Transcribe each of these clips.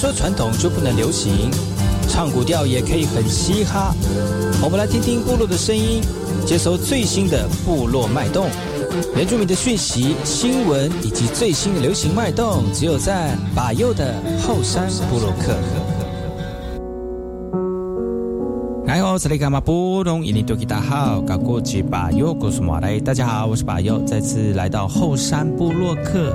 说传统就不能流行？唱古调也可以很嘻哈。我们来听听部落的声音，接收最新的部落脉动、原住民的讯息、新闻以及最新的流行脉动，只有在把右的后山部落克。来哦，这里干嘛不懂？印尼多吉大好，搞过去把右古什么来？大家好，我是把右，再次来到后山部落克。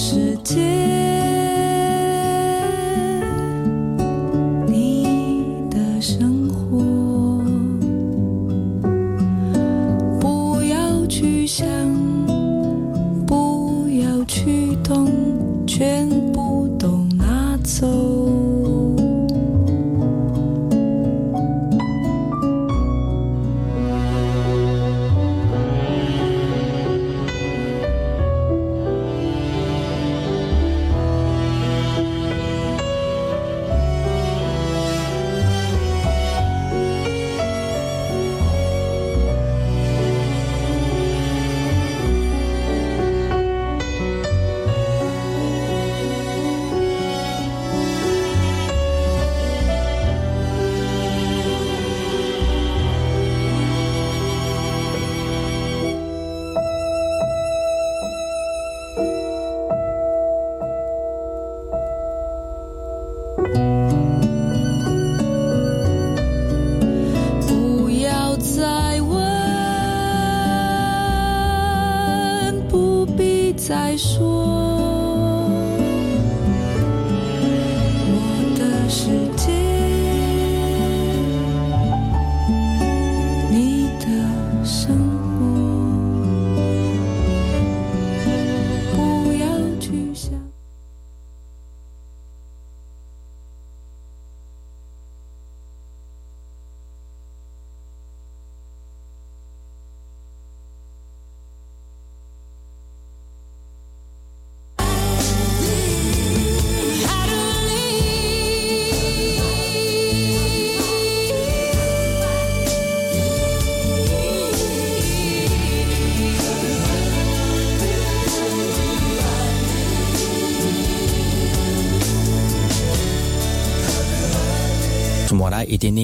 世界。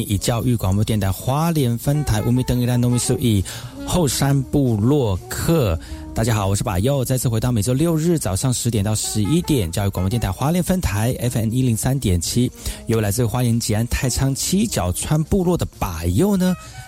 以教育广播电台花莲分台乌米登伊兰农米苏以后山部落客。大家好，我是把佑，再次回到每周六日早上十点到十一点，教育广播电台花莲分台 FM 一零三点七，由来自花莲吉安太仓七角川部落的把佑呢。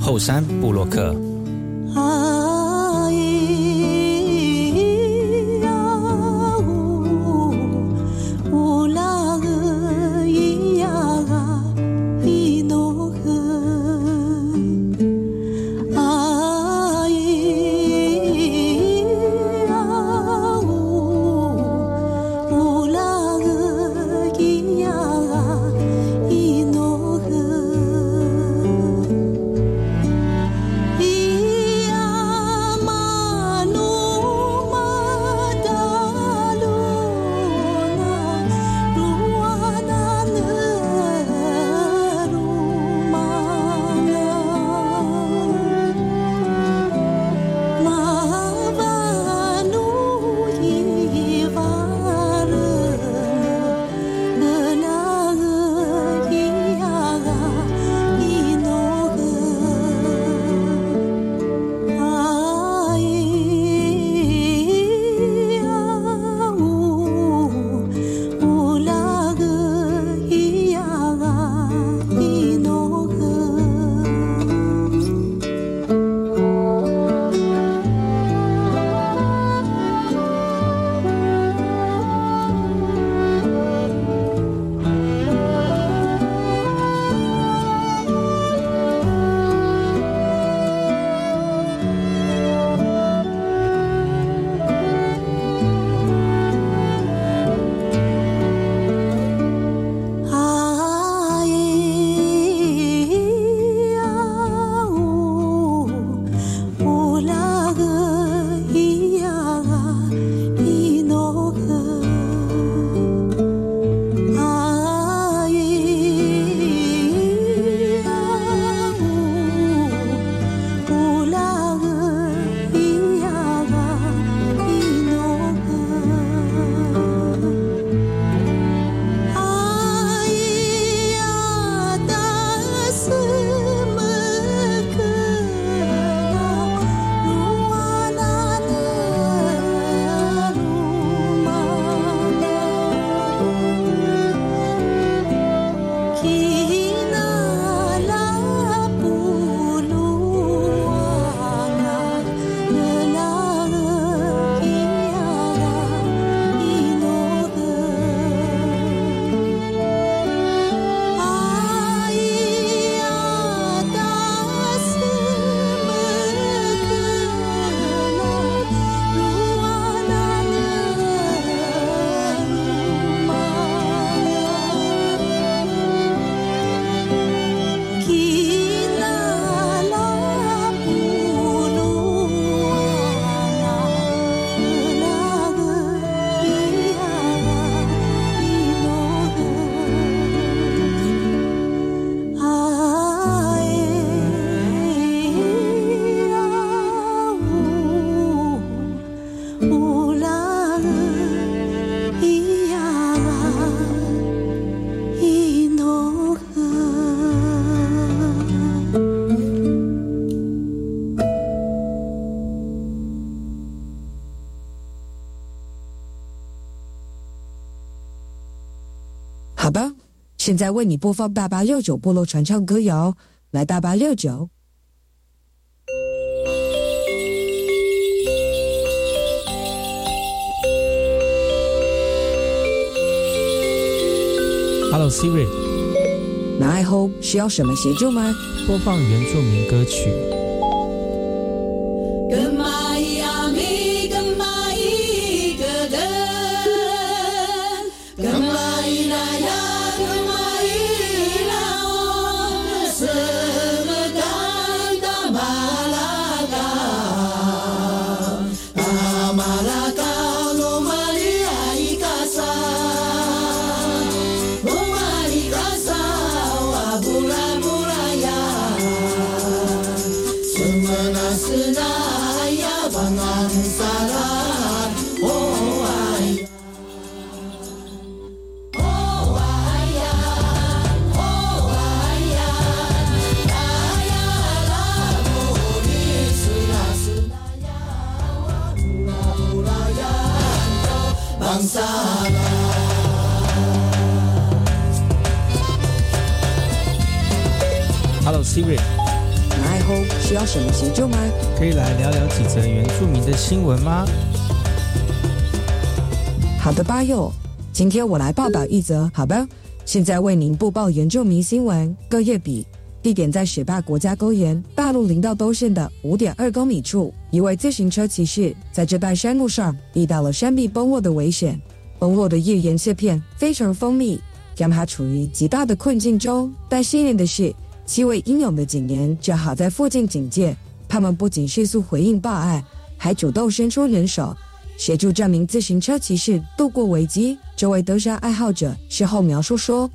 后山布洛克。现在为你播放八八六九部落传唱歌谣，来八八六九。Hello Siri，南爱 Hope 需要什么协助吗？播放原住民歌曲。Siri，来后需要什么协助吗？可以来聊聊几则原住民的新闻吗？好的，巴友，今天我来报道一则，好吧？现在为您播报原住民新闻。各月比，地点在雪霸国家公园大陆林道东线的五点二公里处，一位自行车骑士在这段山路上遇到了山壁崩落的危险，崩落的页岩切片非常锋利，让他处于极大的困境中。但幸运的是，七位英勇的警员正好在附近警戒，他们不仅迅速回应报案，还主动伸出援手。协助这名自行车骑士度过危机。这位登山爱好者事后描述说：“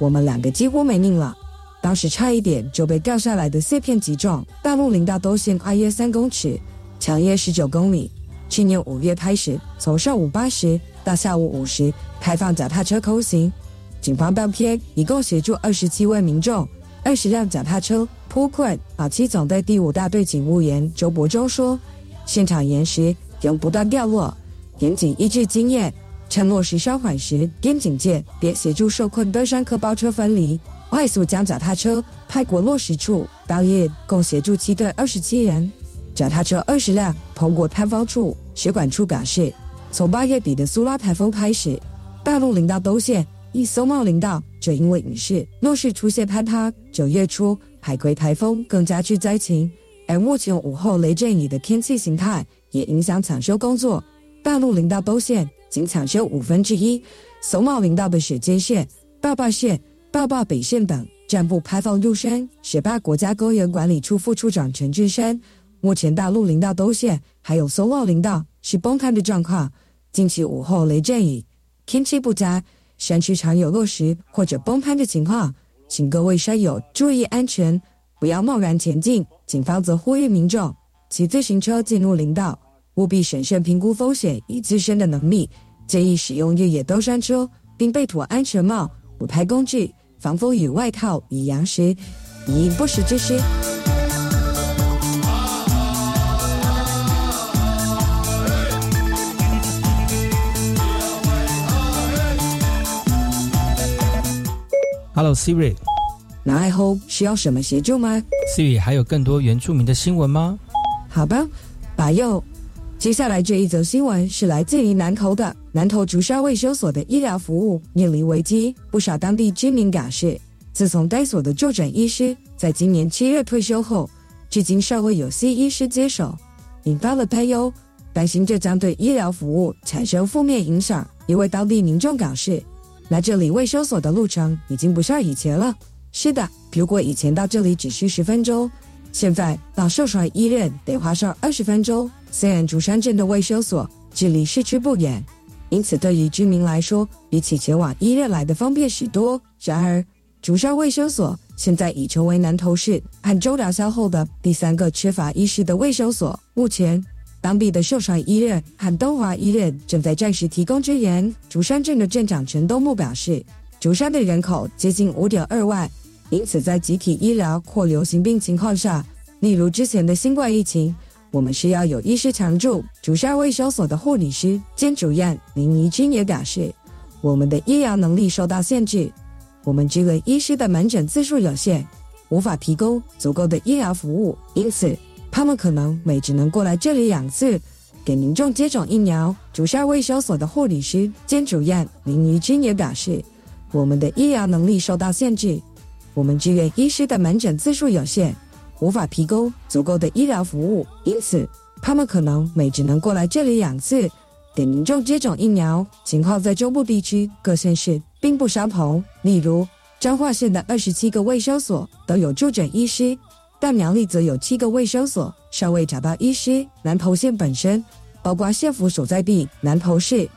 我们两个几乎没命了，当时差一点就被掉下来的碎片击中。大陆林道都线跨约三公尺，长约十九公里。去年五月开始，从上午八时到下午五时开放脚踏车通行。警方当天一共协助二十七位民众，二十辆脚踏车扑困。保七总队第五大队警务员周伯洲说：现场岩石。”仍不断掉落，严谨依据经验，趁落石稍缓时，边警戒，别协助受困登山客包车分离，快速将脚踏车派过落石处。当夜共协助七队二十七人，脚踏车二十辆通过探方处。水管处表示，从八月底的苏拉台风开始，大陆林道都线一松茂林道，这因为雨势若是出现坍塌。九月初海葵台风更加剧灾情，而目前午后雷阵雨的天气形态。也影响抢修工作。大陆林道都线仅抢修五分之一，松茂林道的雪尖线、坝坝线、坝坝北线等暂不开放入山。雪霸国家公园管理处副处长陈志山，目前大陆林道都线还有松茂林道是崩塌的状况。近期午后雷阵雨，天气不佳，山区常有落石或者崩塌的情况，请各位山友注意安全，不要贸然前进。警方则呼吁民众骑自行车进入林道。务必审慎评估风险与自身的能力，建议使用越野登山车，并备妥安全帽、补胎工具、防风雨外套与羊食，以应不时之需。Hello Siri，南爱后需要什么协助吗？Siri，还有更多原住民的新闻吗？好吧，把右。接下来这一则新闻是来自于南投的南投竹沙卫生所的医疗服务面临危机。不少当地居民表示，自从该所的就诊医师在今年七月退休后，至今尚未有新医师接手，引发了担忧，担心这将对医疗服务产生负面影响。一位当地民众表示，来这里卫生所的路程已经不像以前了。是的，如果以前到这里只需十分钟，现在到寿川医院得花上二十分钟。虽然竹山镇的卫生所距离市区不远，因此对于居民来说，比起前往医院来的方便许多。然而，竹山卫生所现在已成为南投市和周寮乡后的第三个缺乏医师的卫生所。目前，当地的寿川医院和东华医院正在暂时提供支援。竹山镇的镇长陈东木表示，竹山的人口接近五点二万，因此在集体医疗或流行病情况下，例如之前的新冠疫情。我们需要有医师常驻。竹山卫生所的护理师兼主任林怡君也表示，我们的医疗能力受到限制，我们这个医师的门诊次数有限，无法提供足够的医疗服务，因此他们可能每只能过来这里两次，给民众接种疫苗。竹山卫生所的护理师兼主任林怡君也表示，我们的医疗能力受到限制，我们支援医师的门诊次数有限。无法提供足够的医疗服务，因此他们可能每只能过来这里两次，给民众接种疫苗。情况在中部地区各县市并不相同。例如，彰化县的二十七个卫生所都有就诊医师，但苗栗则有七个卫生所尚未找到医师。南投县本身，包括县府所在地南投市，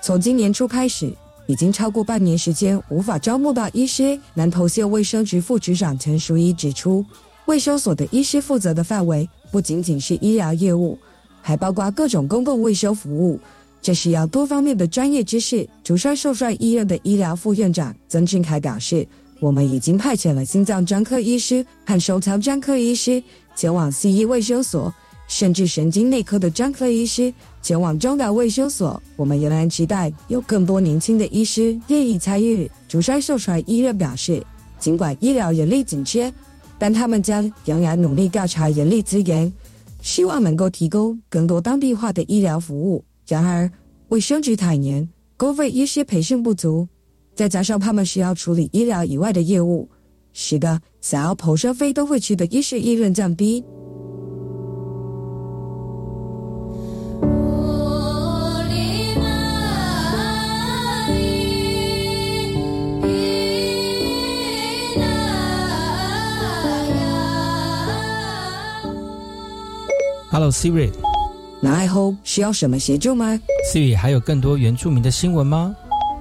从今年初开始，已经超过半年时间无法招募到医师。南投县卫生局副局长陈淑仪指出。卫生所的医师负责的范围不仅仅是医疗业务，还包括各种公共卫生服务，这需要多方面的专业知识。竹山寿帅医院的医疗副院长曾俊凯表示：“我们已经派遣了心脏专科医师和手腔专科医师前往西医卫生所，甚至神经内科的专科医师前往中岛卫生所。我们仍然期待有更多年轻的医师愿意参与。”竹山寿帅医院表示：“尽管医疗人力紧缺。”但他们将仍然努力调查人力资源，希望能够提供更多当地化的医疗服务。然而，卫生局坦言，公费医师培训不足，再加上他们需要处理医疗以外的业务，使得想要跑上非都会区的医师意愿降低。Hello Siri，南爱后需要什么协助吗？Siri，还有更多原住民的新闻吗？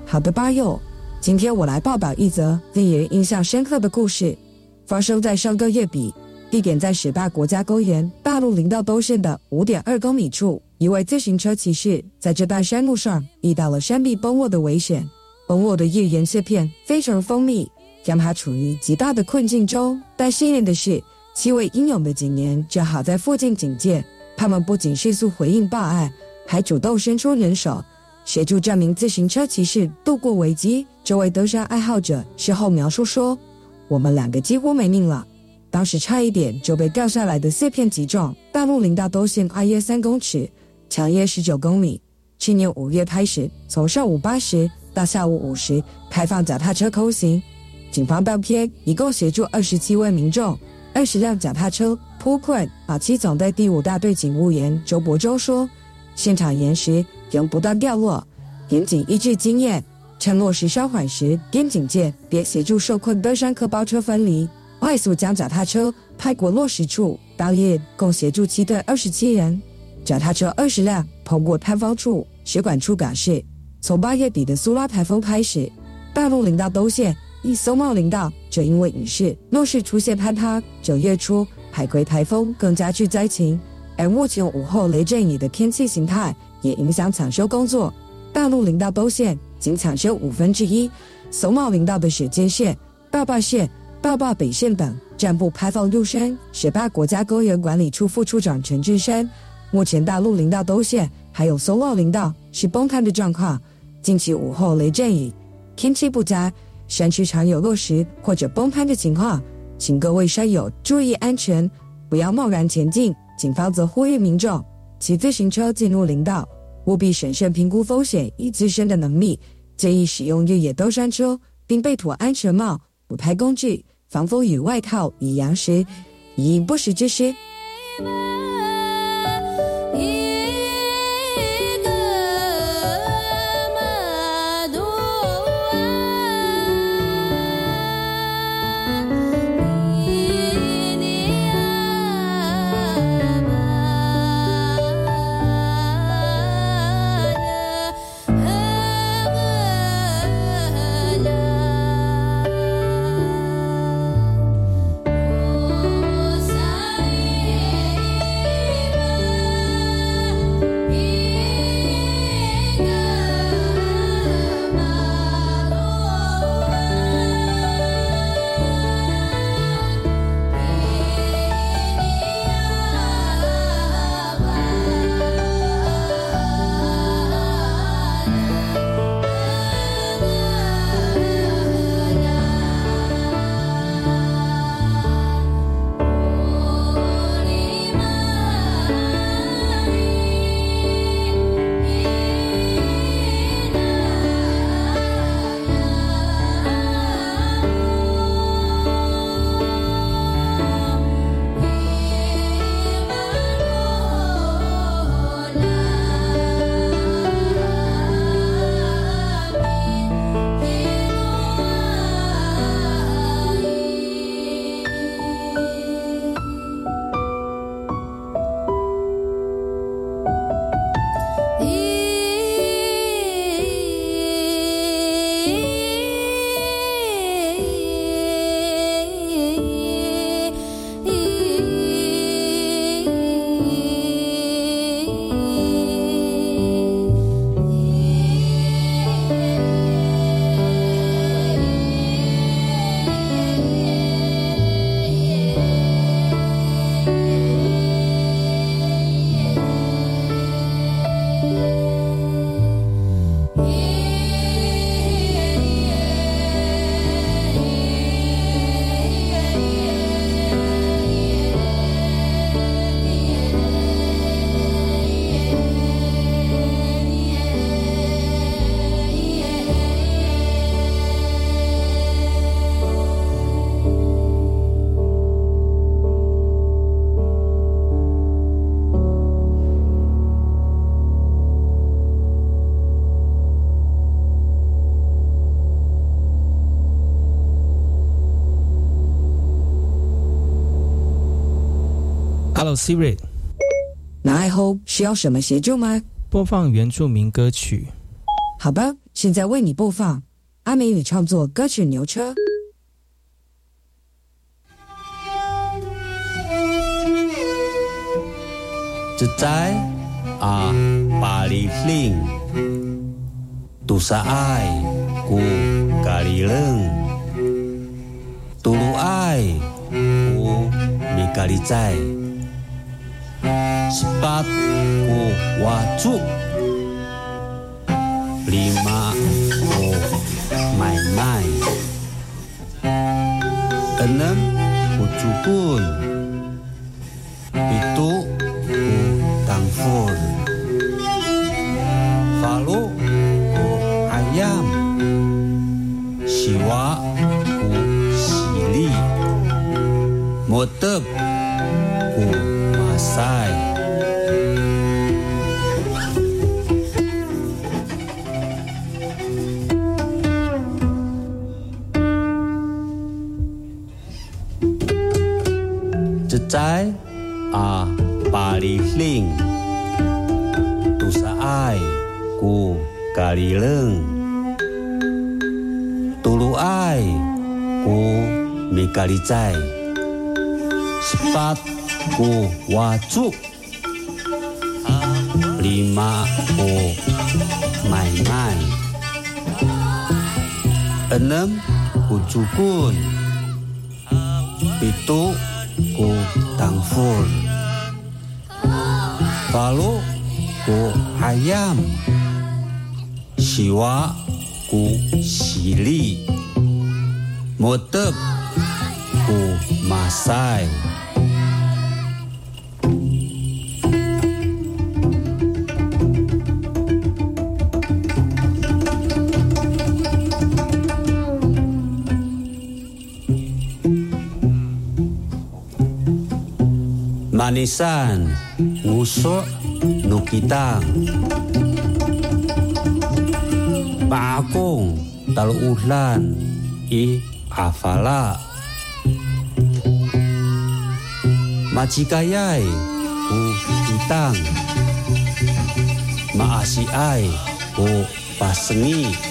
好的，巴友，今天我来报道一则令人印象深刻的故事，发生在上个月底，地点在十八国家公园大陆林道东线的五点二公里处，一位自行车骑士在这段山路上遇到了山壁崩落的危险，崩落的页岩碎片非常锋利，让他处于极大的困境中。但幸运的是。七位英勇的警员正好在附近警戒，他们不仅迅速回应报案，还主动伸出援手，协助这名自行车骑士度过危机。这位登山爱好者事后描述说：“我们两个几乎没命了，当时差一点就被掉下来的碎片击中。大陆林道都线跨约三公尺，长约十九公里。去年五月开始，从上午八时到下午五时开放脚踏车通行。警方当天一共协助二十七位民众。”二十辆脚踏车扑困。马七总队第五大队警务员周伯洲说：“现场岩石仍不断掉落，严谨依据经验，趁落石稍缓时边警戒，别协助受困登山客包车分离，快速将脚踏车派过落石处。当夜共协助七队二十七人，脚踏车二十辆通过探方处、水管处表示，从八月底的苏拉台风开始，大陆林道都线。”一松茂林道就因为雨势、落势出现坍塌。九月初，海葵台风更加剧灾情，而目前午后雷阵雨的天气形态也影响抢修工作。大陆林道都线仅抢修五分之一，松茂林道的雪尖线、大坝线、大坝北线等暂不开放入山。雪霸国家公园管理处副处长陈志山，目前大陆林道都线还有松茂林道是崩塌的状况，近期午后雷阵雨，天气不佳。山区常有落石或者崩塌的情况，请各位山友注意安全，不要贸然前进。警方则呼吁民众骑自行车进入林道，务必审慎评估风险与自身的能力，建议使用越野登山车，并备妥安全帽、补拍工具、防风雨外套与羊食，以应不时之需。Hello Siri，那爱后需要什么协助吗？播放原住民歌曲。好吧，现在为你播放阿美语创作歌曲《牛车》。自在啊巴里令，杜萨爱古咖喱冷，杜鲁爱古米咖喱在 waju lima o main-main enam Ucukun itu u tangfur Falu ku ayam Siwa u sili Motep paliling tu saai ku kalileng tulu ai ku mikalicai sepat ku waju lima ku main-main. Enam ku cukun. Pitu ku tangfur Lalu ku ayam Siwa ku sili Motep ku masai manisan, ngusok, nukitang. pakung talu ulan, i afala. macikayai, u kitang. Maasi ay, u pasengi.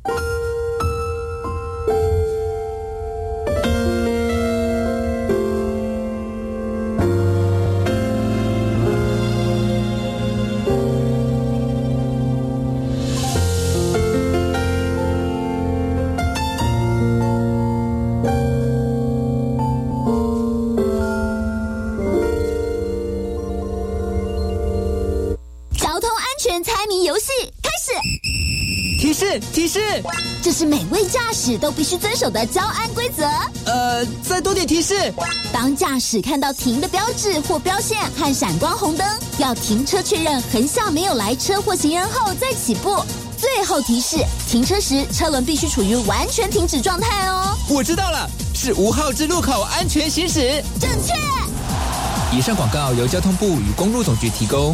驶都必须遵守的交安规则。呃，再多点提示。当驾驶看到停的标志或标线和闪光红灯，要停车确认横向没有来车或行人后再起步。最后提示：停车时车轮必须处于完全停止状态哦。我知道了，是五号之路口安全行驶。正确。以上广告由交通部与公路总局提供。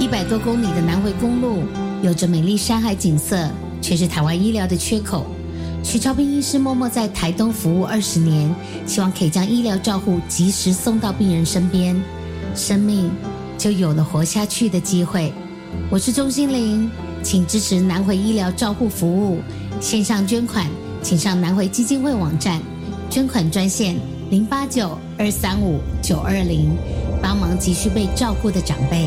一百多公里的南回公路有着美丽山海景色，却是台湾医疗的缺口。徐超斌医师默默在台东服务二十年，希望可以将医疗照护及时送到病人身边，生命就有了活下去的机会。我是钟心凌，请支持南回医疗照护服务。线上捐款，请上南回基金会网站捐款专线零八九二三五九二零，帮忙急需被照顾的长辈。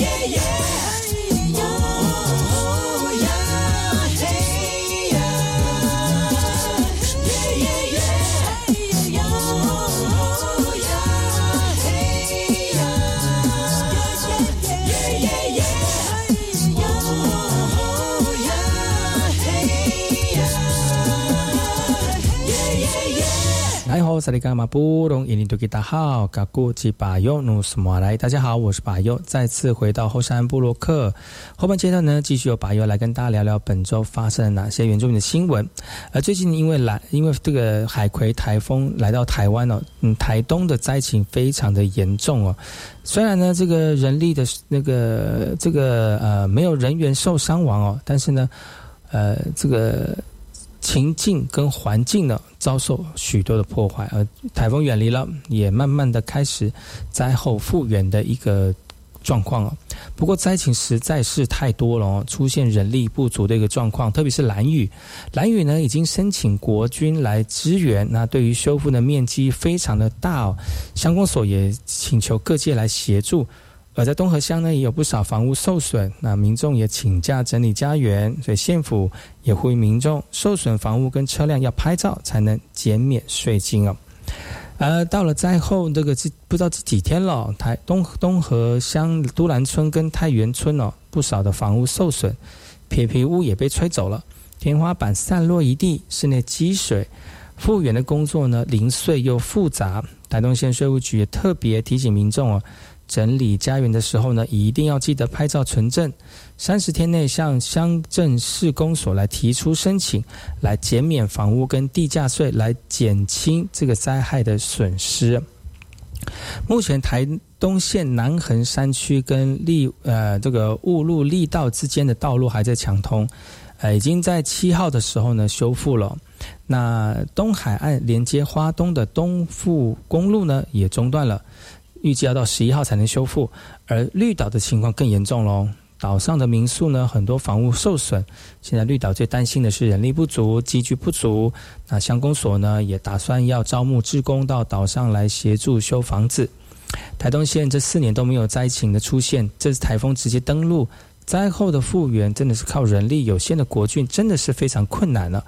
来萨利伽马布隆伊尼多吉达好，嘎古吉巴尤努斯马来，大家好，我是巴尤，再次回到后山部落克后半阶段呢，继续由巴尤来跟大家聊聊本周发生了哪些原住民的新闻。而最近因为来，因为这个海葵台风来到台湾哦，嗯，台东的灾情非常的严重哦。虽然呢，这个人力的那个这个呃没有人员受伤亡哦，但是呢，呃，这个。情境跟环境呢遭受许多的破坏，而台风远离了，也慢慢的开始灾后复原的一个状况了。不过灾情实在是太多了哦，出现人力不足的一个状况，特别是蓝屿，蓝屿呢已经申请国军来支援，那对于修复的面积非常的大哦，相关所也请求各界来协助。而在东河乡呢，也有不少房屋受损，那民众也请假整理家园，所以县府也呼吁民众受损房屋跟车辆要拍照才能减免税金哦。而到了灾后这个这不知道这几天了，台东东河乡都兰村跟太原村哦，不少的房屋受损，铁皮屋也被吹走了，天花板散落一地，室内积水，复原的工作呢零碎又复杂，台东县税务局也特别提醒民众哦。整理家园的时候呢，一定要记得拍照存证。三十天内向乡镇市公所来提出申请，来减免房屋跟地价税，来减轻这个灾害的损失。目前台东县南横山区跟立呃这个雾路立道之间的道路还在抢通，呃已经在七号的时候呢修复了。那东海岸连接花东的东富公路呢也中断了。预计要到十一号才能修复，而绿岛的情况更严重喽。岛上的民宿呢，很多房屋受损。现在绿岛最担心的是人力不足、机具不足。那乡公所呢，也打算要招募志工到岛上来协助修房子。台东县这四年都没有灾情的出现，这次台风直接登陆，灾后的复原真的是靠人力有限的国郡，真的是非常困难了。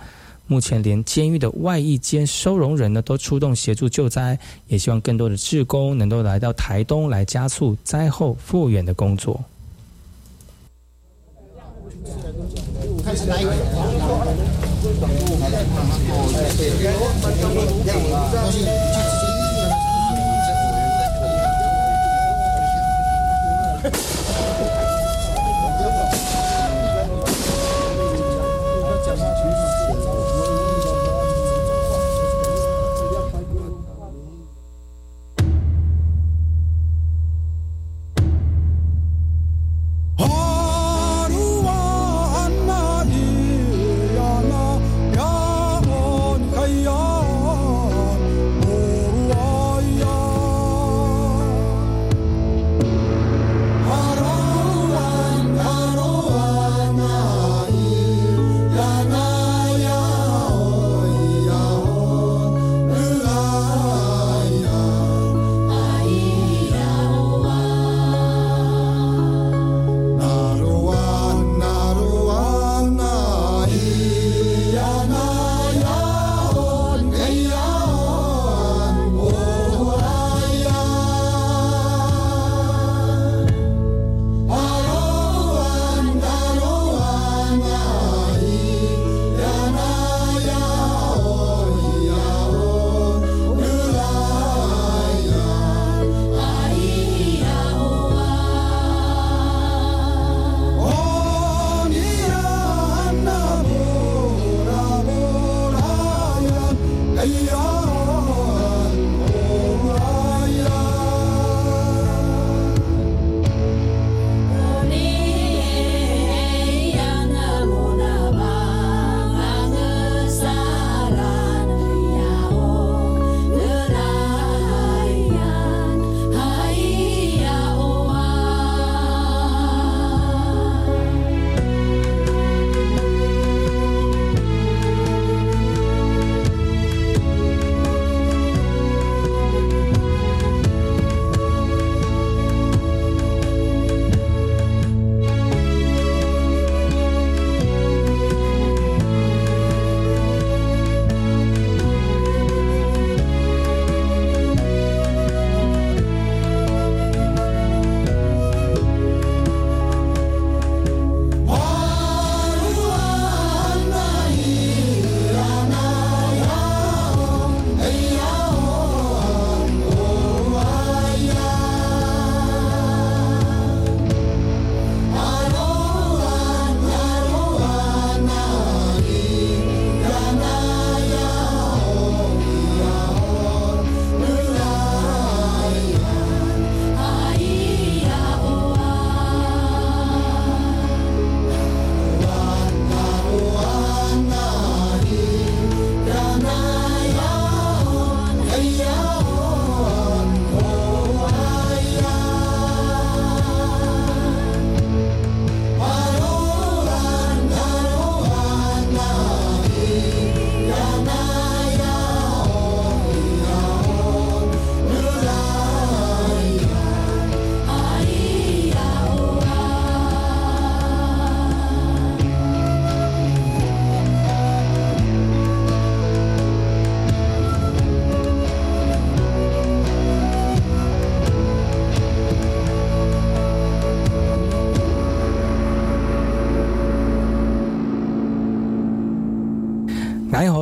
目前连监狱的外一间收容人呢都出动协助救灾也希望更多的志工能够来到台东来加速灾后复原的工作。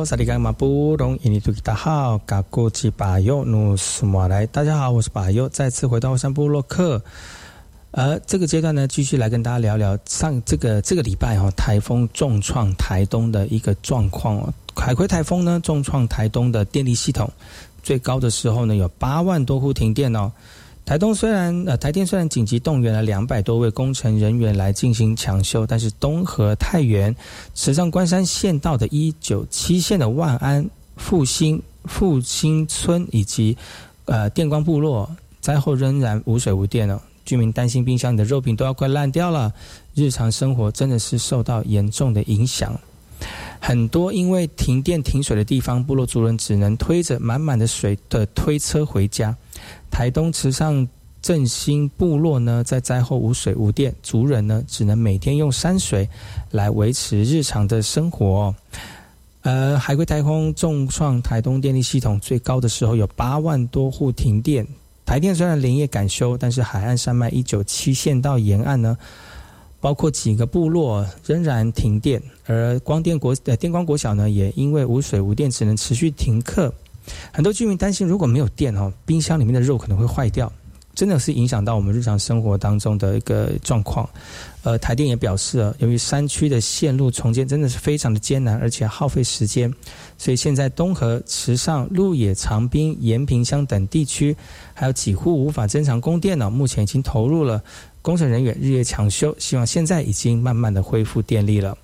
萨利甘马布隆印尼土大号嘎古吉巴尤努斯马来，大家好，我是巴尤，再次回到山部落克。而这个阶段呢，继续来跟大家聊聊上这个这个礼拜哈，台风重创台东的一个状况哦。海葵台风呢，重创台东的电力系统，最高的时候呢，有八万多户停电哦。台东虽然呃台电虽然紧急动员了两百多位工程人员来进行抢修，但是东河、太原、池上关山县道的一九七线的万安、复兴、复兴村以及呃电光部落灾后仍然无水无电哦，居民担心冰箱里的肉品都要快烂掉了，日常生活真的是受到严重的影响。很多因为停电停水的地方，部落族人只能推着满满的水的推车回家。台东池上振兴部落呢，在灾后无水无电，族人呢只能每天用山水来维持日常的生活。呃，海龟台风重创台东电力系统，最高的时候有八万多户停电。台电虽然连夜赶修，但是海岸山脉一九七线到沿岸呢，包括几个部落仍然停电，而光电国呃电光国小呢，也因为无水无电，只能持续停课。很多居民担心，如果没有电哦，冰箱里面的肉可能会坏掉，真的是影响到我们日常生活当中的一个状况。呃，台电也表示啊，由于山区的线路重建真的是非常的艰难，而且耗费时间，所以现在东河、池上、鹿野、长滨、延平乡等地区，还有几户无法正常供电呢，目前已经投入了工程人员日夜抢修，希望现在已经慢慢的恢复电力了。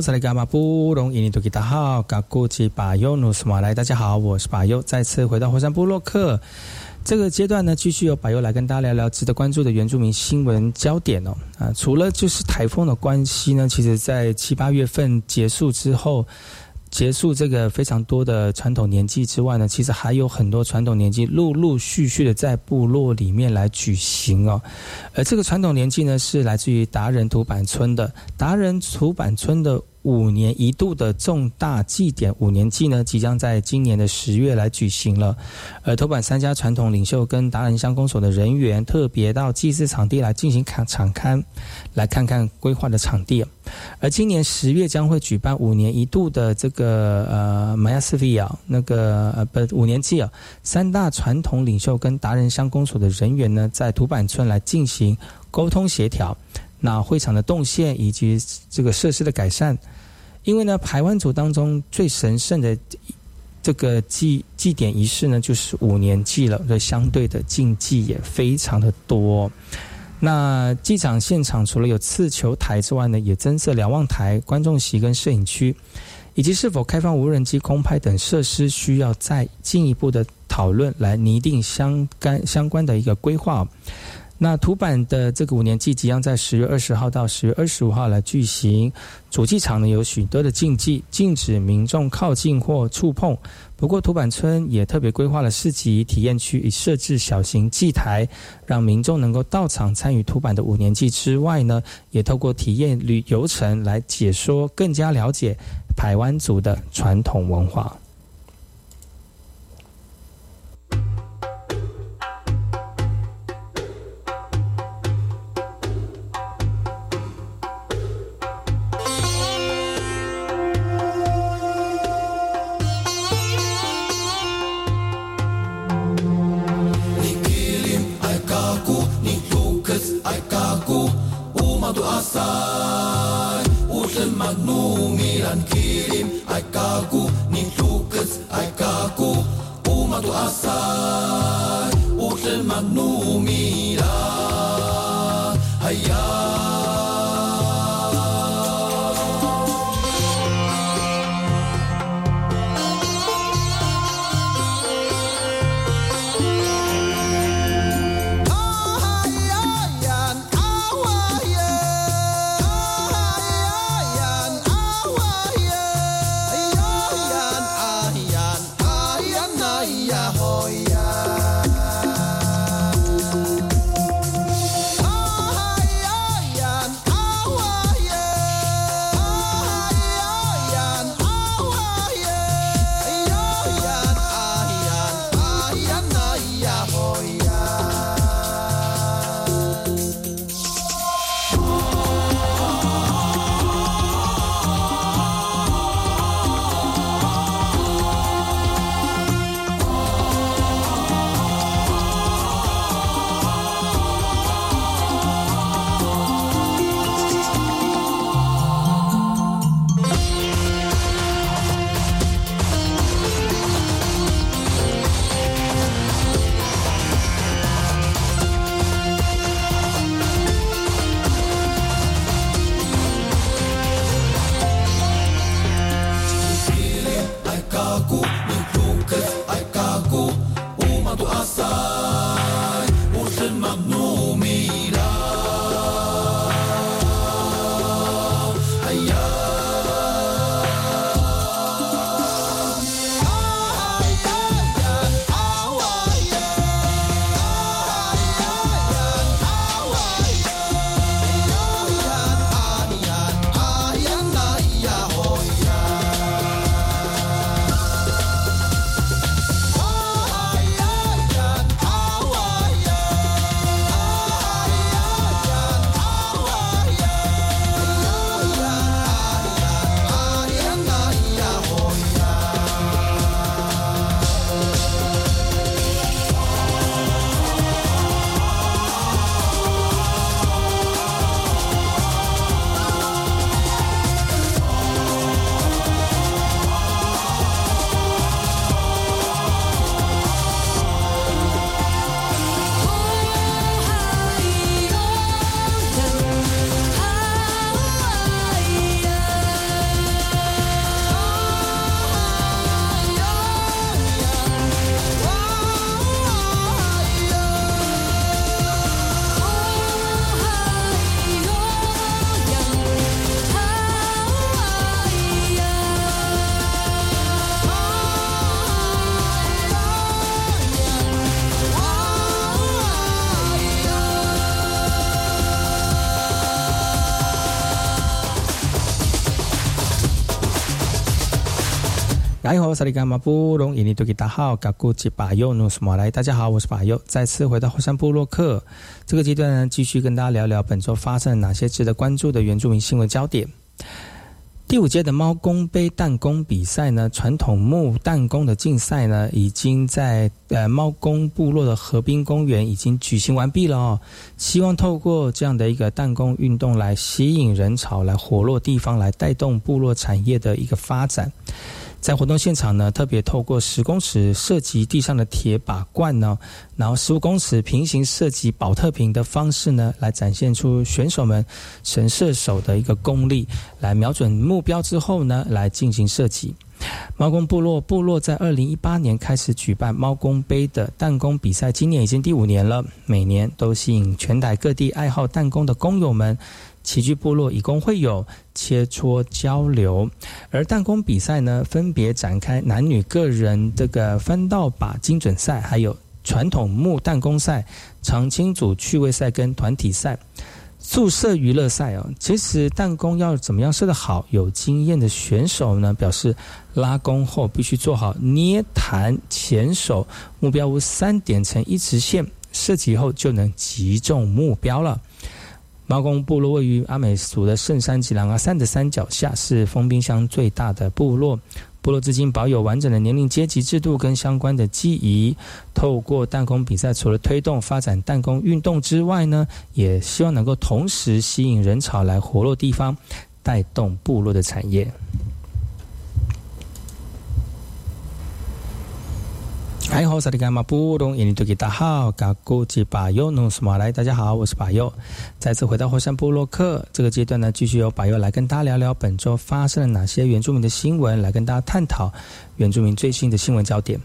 萨利伽马布隆伊尼图吉达好，嘎古吉巴尤努斯马来，大家好，我是巴尤，再次回到火山部落克。这个阶段呢，继续由巴尤来跟大家聊聊值得关注的原住民新闻焦点哦。啊，除了就是台风的关系呢，其实在七八月份结束之后。结束这个非常多的传统年祭之外呢，其实还有很多传统年祭陆陆续续的在部落里面来举行哦。而这个传统年祭呢，是来自于达人土板村的达人土板村的。五年一度的重大祭典五年祭呢，即将在今年的十月来举行了。而头版三家传统领袖跟达人乡公所的人员特别到祭祀场地来进行看场刊，来看看规划的场地。而今年十月将会举办五年一度的这个呃玛雅斯维亚那个呃不五年祭啊，三大传统领袖跟达人乡公所的人员呢，在土板村来进行沟通协调，那会场的动线以及这个设施的改善。因为呢，排湾族当中最神圣的这个祭祭典仪式呢，就是五年祭了。所以相对的禁忌也非常的多。那祭场现场除了有刺球台之外呢，也增设瞭望台、观众席跟摄影区，以及是否开放无人机空拍等设施，需要再进一步的讨论来拟定相干相关的一个规划。那土版的这个五年祭即将在十月二十号到十月二十五号来举行。主祭场呢有许多的禁忌，禁止民众靠近或触碰。不过土版村也特别规划了市集体验区，以设置小型祭台，让民众能够到场参与土版的五年祭之外呢，也透过体验旅游程来解说，更加了解台湾族的传统文化。哎吼，萨利干马布隆，印尼多吉大号，嘎古吉巴尤努斯马来，大家好，我是巴尤，再次回到火山部落克。这个阶段呢，继续跟大家聊聊本周发生了哪些值得关注的原住民新闻焦点。第五届的猫公杯弹弓比赛呢，传统木弹弓的竞赛呢，已经在呃猫公部落的河滨公园已经举行完毕了哦。希望透过这样的一个弹弓运动来吸引人潮，来活络地方，来带动部落产业的一个发展。在活动现场呢，特别透过十公尺射击地上的铁把罐呢，然后十五公尺平行射击保特瓶的方式呢，来展现出选手们神射手的一个功力，来瞄准目标之后呢，来进行射击。猫公部落部落在二零一八年开始举办猫公杯的弹弓比赛，今年已经第五年了，每年都吸引全台各地爱好弹弓的工友们。齐聚部落以工会友切磋交流，而弹弓比赛呢，分别展开男女个人这个分道靶精准赛，还有传统木弹弓赛、长青组趣味赛跟团体赛、宿舍娱乐赛哦。其实弹弓要怎么样射得好，有经验的选手呢表示，拉弓后必须做好捏弹前手，目标物三点成一直线，射击后就能击中目标了。猫公部落位于阿美族的圣山吉兰阿山的山脚下，是封冰箱最大的部落。部落至今保有完整的年龄阶级制度跟相关的记忆。透过弹弓比赛，除了推动发展弹弓运动之外呢，也希望能够同时吸引人潮来活络地方，带动部落的产业。哎，好，萨利干马布隆，印尼多吉大号，嘎古吉巴尤努斯马来，大家好，我是巴尤，再次回到火山部落克这个阶段呢，继续由巴尤来跟大家聊聊本周发生了哪些原住民的新闻，来跟大家探讨原住民最新的新闻焦点。